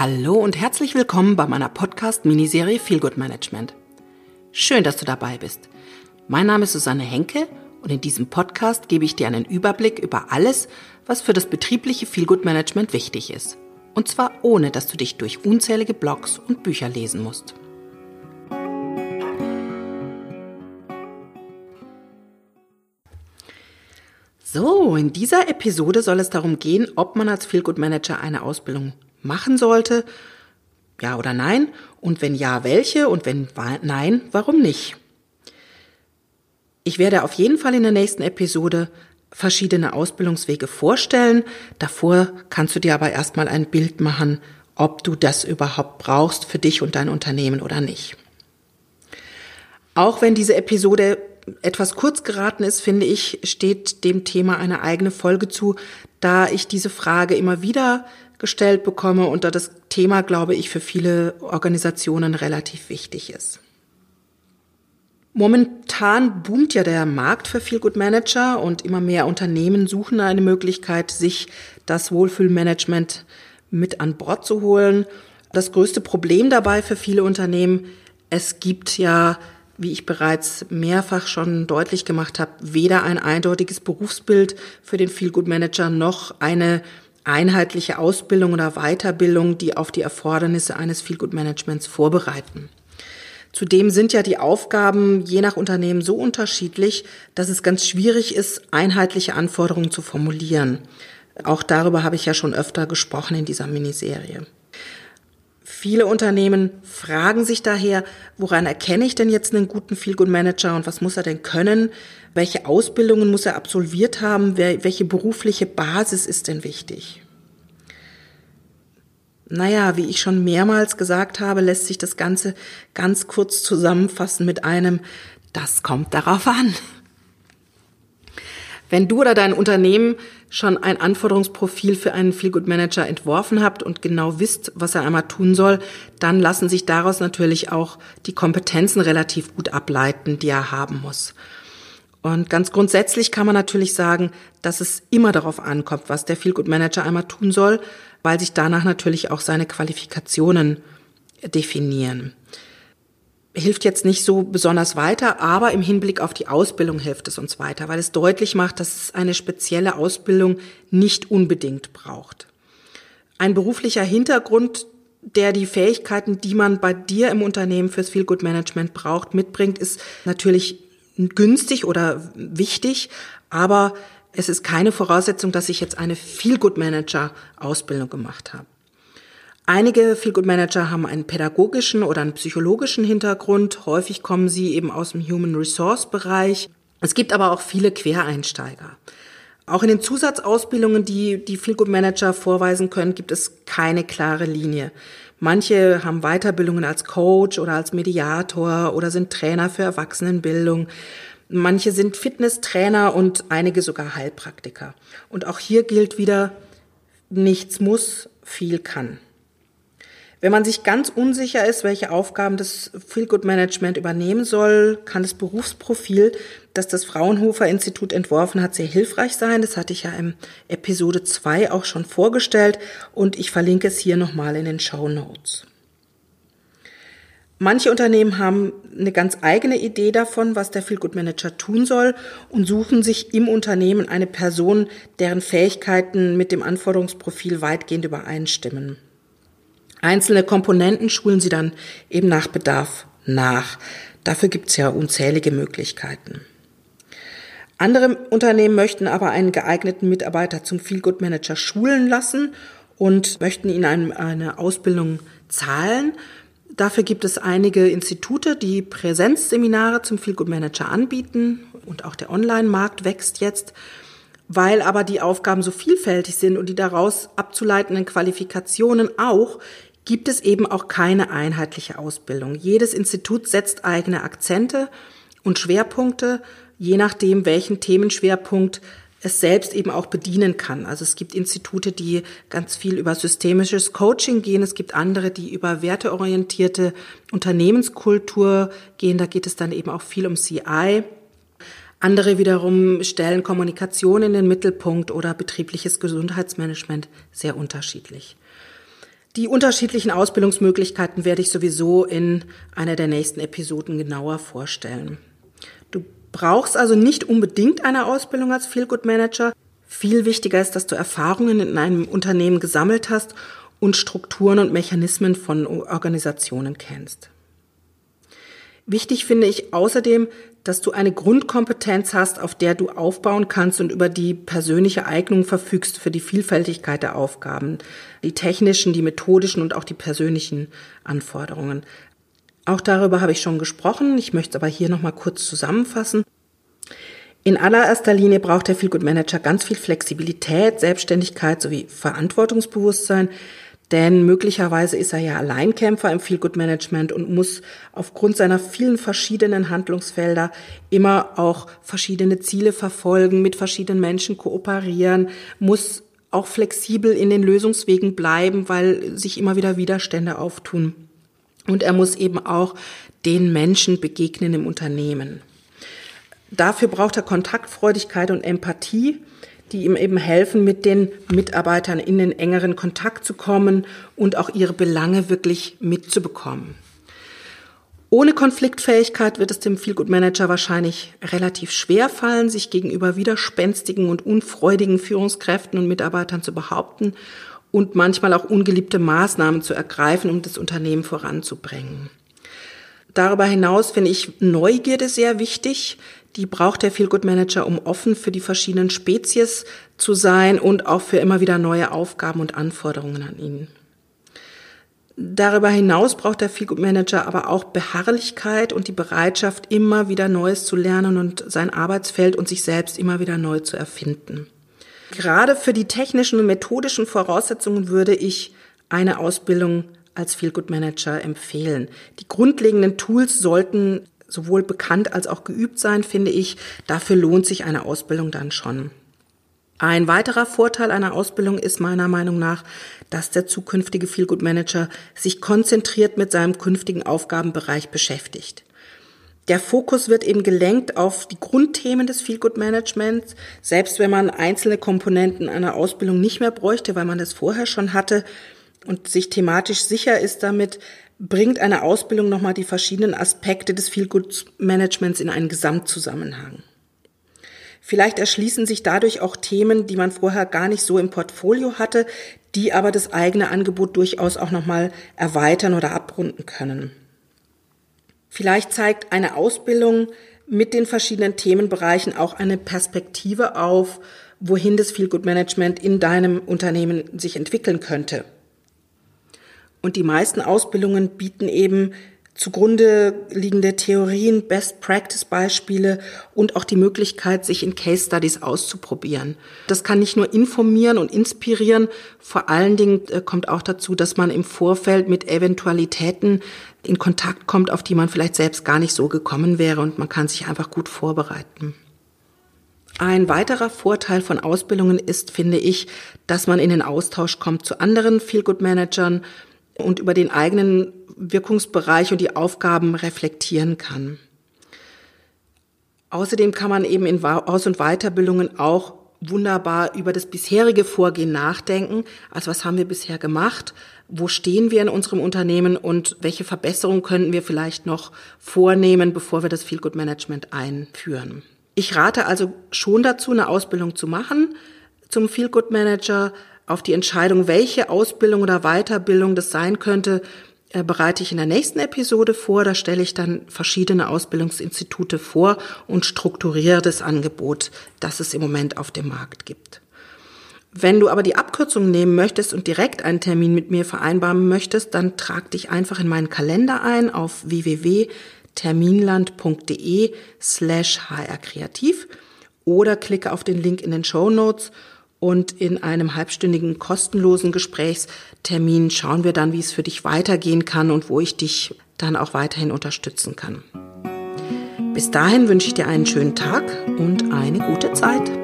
Hallo und herzlich willkommen bei meiner Podcast-Miniserie Feel Good Management. Schön, dass du dabei bist. Mein Name ist Susanne Henke und in diesem Podcast gebe ich dir einen Überblick über alles, was für das betriebliche Feel Good Management wichtig ist. Und zwar ohne, dass du dich durch unzählige Blogs und Bücher lesen musst. So, in dieser Episode soll es darum gehen, ob man als Feel Good Manager eine Ausbildung machen sollte? Ja oder nein? Und wenn ja, welche? Und wenn nein, warum nicht? Ich werde auf jeden Fall in der nächsten Episode verschiedene Ausbildungswege vorstellen. Davor kannst du dir aber erstmal ein Bild machen, ob du das überhaupt brauchst für dich und dein Unternehmen oder nicht. Auch wenn diese Episode etwas kurz geraten ist, finde ich, steht dem Thema eine eigene Folge zu, da ich diese Frage immer wieder gestellt bekomme und da das Thema, glaube ich, für viele Organisationen relativ wichtig ist. Momentan boomt ja der Markt für Feel Good Manager und immer mehr Unternehmen suchen eine Möglichkeit, sich das Wohlfühlmanagement mit an Bord zu holen. Das größte Problem dabei für viele Unternehmen, es gibt ja, wie ich bereits mehrfach schon deutlich gemacht habe, weder ein eindeutiges Berufsbild für den Feel Good Manager noch eine einheitliche Ausbildung oder Weiterbildung, die auf die Erfordernisse eines Feelgood-Managements vorbereiten. Zudem sind ja die Aufgaben je nach Unternehmen so unterschiedlich, dass es ganz schwierig ist, einheitliche Anforderungen zu formulieren. Auch darüber habe ich ja schon öfter gesprochen in dieser Miniserie. Viele Unternehmen fragen sich daher, woran erkenne ich denn jetzt einen guten Feelgood Manager und was muss er denn können? Welche Ausbildungen muss er absolviert haben? Welche berufliche Basis ist denn wichtig? Naja, wie ich schon mehrmals gesagt habe, lässt sich das Ganze ganz kurz zusammenfassen mit einem, das kommt darauf an. Wenn du oder dein Unternehmen schon ein Anforderungsprofil für einen Feelgood Manager entworfen habt und genau wisst, was er einmal tun soll, dann lassen sich daraus natürlich auch die Kompetenzen relativ gut ableiten, die er haben muss. Und ganz grundsätzlich kann man natürlich sagen, dass es immer darauf ankommt, was der Feelgood Manager einmal tun soll, weil sich danach natürlich auch seine Qualifikationen definieren hilft jetzt nicht so besonders weiter, aber im Hinblick auf die Ausbildung hilft es uns weiter, weil es deutlich macht, dass es eine spezielle Ausbildung nicht unbedingt braucht. Ein beruflicher Hintergrund, der die Fähigkeiten, die man bei dir im Unternehmen fürs Feel Good Management braucht, mitbringt, ist natürlich günstig oder wichtig, aber es ist keine Voraussetzung, dass ich jetzt eine Feel Good Manager Ausbildung gemacht habe. Einige Feelgood Manager haben einen pädagogischen oder einen psychologischen Hintergrund. Häufig kommen sie eben aus dem Human Resource Bereich. Es gibt aber auch viele Quereinsteiger. Auch in den Zusatzausbildungen, die die Feelgood Manager vorweisen können, gibt es keine klare Linie. Manche haben Weiterbildungen als Coach oder als Mediator oder sind Trainer für Erwachsenenbildung. Manche sind Fitnesstrainer und einige sogar Heilpraktiker. Und auch hier gilt wieder, nichts muss, viel kann. Wenn man sich ganz unsicher ist, welche Aufgaben das Feelgood Management übernehmen soll, kann das Berufsprofil, das das Fraunhofer Institut entworfen hat, sehr hilfreich sein. Das hatte ich ja im Episode 2 auch schon vorgestellt und ich verlinke es hier nochmal in den Show Notes. Manche Unternehmen haben eine ganz eigene Idee davon, was der Feelgood Manager tun soll und suchen sich im Unternehmen eine Person, deren Fähigkeiten mit dem Anforderungsprofil weitgehend übereinstimmen. Einzelne Komponenten schulen sie dann eben nach Bedarf nach. Dafür gibt's ja unzählige Möglichkeiten. Andere Unternehmen möchten aber einen geeigneten Mitarbeiter zum Feelgood Manager schulen lassen und möchten ihnen eine Ausbildung zahlen. Dafür gibt es einige Institute, die Präsenzseminare zum Feelgood Manager anbieten und auch der Online-Markt wächst jetzt. Weil aber die Aufgaben so vielfältig sind und die daraus abzuleitenden Qualifikationen auch gibt es eben auch keine einheitliche Ausbildung. Jedes Institut setzt eigene Akzente und Schwerpunkte, je nachdem, welchen Themenschwerpunkt es selbst eben auch bedienen kann. Also es gibt Institute, die ganz viel über systemisches Coaching gehen. Es gibt andere, die über werteorientierte Unternehmenskultur gehen. Da geht es dann eben auch viel um CI. Andere wiederum stellen Kommunikation in den Mittelpunkt oder betriebliches Gesundheitsmanagement sehr unterschiedlich. Die unterschiedlichen Ausbildungsmöglichkeiten werde ich sowieso in einer der nächsten Episoden genauer vorstellen. Du brauchst also nicht unbedingt eine Ausbildung als Feelgood Manager. Viel wichtiger ist, dass du Erfahrungen in einem Unternehmen gesammelt hast und Strukturen und Mechanismen von Organisationen kennst. Wichtig finde ich außerdem, dass du eine Grundkompetenz hast, auf der du aufbauen kannst und über die persönliche Eignung verfügst für die Vielfältigkeit der Aufgaben, die technischen, die methodischen und auch die persönlichen Anforderungen. Auch darüber habe ich schon gesprochen. Ich möchte es aber hier nochmal kurz zusammenfassen. In allererster Linie braucht der Feelgood Manager ganz viel Flexibilität, Selbstständigkeit sowie Verantwortungsbewusstsein. Denn möglicherweise ist er ja Alleinkämpfer im Feelgood Management und muss aufgrund seiner vielen verschiedenen Handlungsfelder immer auch verschiedene Ziele verfolgen, mit verschiedenen Menschen kooperieren, muss auch flexibel in den Lösungswegen bleiben, weil sich immer wieder Widerstände auftun. Und er muss eben auch den Menschen begegnen im Unternehmen. Dafür braucht er Kontaktfreudigkeit und Empathie die ihm eben helfen, mit den Mitarbeitern in den engeren Kontakt zu kommen und auch ihre Belange wirklich mitzubekommen. Ohne Konfliktfähigkeit wird es dem Feelgood Manager wahrscheinlich relativ schwer fallen, sich gegenüber widerspenstigen und unfreudigen Führungskräften und Mitarbeitern zu behaupten und manchmal auch ungeliebte Maßnahmen zu ergreifen, um das Unternehmen voranzubringen. Darüber hinaus finde ich Neugierde sehr wichtig die braucht der Feelgood Manager, um offen für die verschiedenen Spezies zu sein und auch für immer wieder neue Aufgaben und Anforderungen an ihn. Darüber hinaus braucht der Feelgood Manager aber auch Beharrlichkeit und die Bereitschaft, immer wieder Neues zu lernen und sein Arbeitsfeld und sich selbst immer wieder neu zu erfinden. Gerade für die technischen und methodischen Voraussetzungen würde ich eine Ausbildung als Feelgood Manager empfehlen. Die grundlegenden Tools sollten sowohl bekannt als auch geübt sein, finde ich. Dafür lohnt sich eine Ausbildung dann schon. Ein weiterer Vorteil einer Ausbildung ist meiner Meinung nach, dass der zukünftige Feelgood Manager sich konzentriert mit seinem künftigen Aufgabenbereich beschäftigt. Der Fokus wird eben gelenkt auf die Grundthemen des Feelgood Managements, selbst wenn man einzelne Komponenten einer Ausbildung nicht mehr bräuchte, weil man das vorher schon hatte und sich thematisch sicher ist damit, bringt eine Ausbildung nochmal die verschiedenen Aspekte des Feelgood-Managements in einen Gesamtzusammenhang. Vielleicht erschließen sich dadurch auch Themen, die man vorher gar nicht so im Portfolio hatte, die aber das eigene Angebot durchaus auch nochmal erweitern oder abrunden können. Vielleicht zeigt eine Ausbildung mit den verschiedenen Themenbereichen auch eine Perspektive auf, wohin das Feelgood Management in deinem Unternehmen sich entwickeln könnte. Und die meisten Ausbildungen bieten eben zugrunde liegende Theorien, Best Practice Beispiele und auch die Möglichkeit, sich in Case Studies auszuprobieren. Das kann nicht nur informieren und inspirieren, vor allen Dingen äh, kommt auch dazu, dass man im Vorfeld mit Eventualitäten in Kontakt kommt, auf die man vielleicht selbst gar nicht so gekommen wäre und man kann sich einfach gut vorbereiten. Ein weiterer Vorteil von Ausbildungen ist, finde ich, dass man in den Austausch kommt zu anderen Feel-Good-Managern, und über den eigenen Wirkungsbereich und die Aufgaben reflektieren kann. Außerdem kann man eben in Aus- und Weiterbildungen auch wunderbar über das bisherige Vorgehen nachdenken. Also was haben wir bisher gemacht? Wo stehen wir in unserem Unternehmen und welche Verbesserungen könnten wir vielleicht noch vornehmen, bevor wir das Feel Good Management einführen? Ich rate also schon dazu, eine Ausbildung zu machen zum Feel Good Manager, auf die Entscheidung, welche Ausbildung oder Weiterbildung das sein könnte, äh, bereite ich in der nächsten Episode vor. Da stelle ich dann verschiedene Ausbildungsinstitute vor und strukturiere das Angebot, das es im Moment auf dem Markt gibt. Wenn du aber die Abkürzung nehmen möchtest und direkt einen Termin mit mir vereinbaren möchtest, dann trag dich einfach in meinen Kalender ein auf www.terminland.de slash hrkreativ oder klicke auf den Link in den Show Notes und in einem halbstündigen kostenlosen Gesprächstermin schauen wir dann, wie es für dich weitergehen kann und wo ich dich dann auch weiterhin unterstützen kann. Bis dahin wünsche ich dir einen schönen Tag und eine gute Zeit.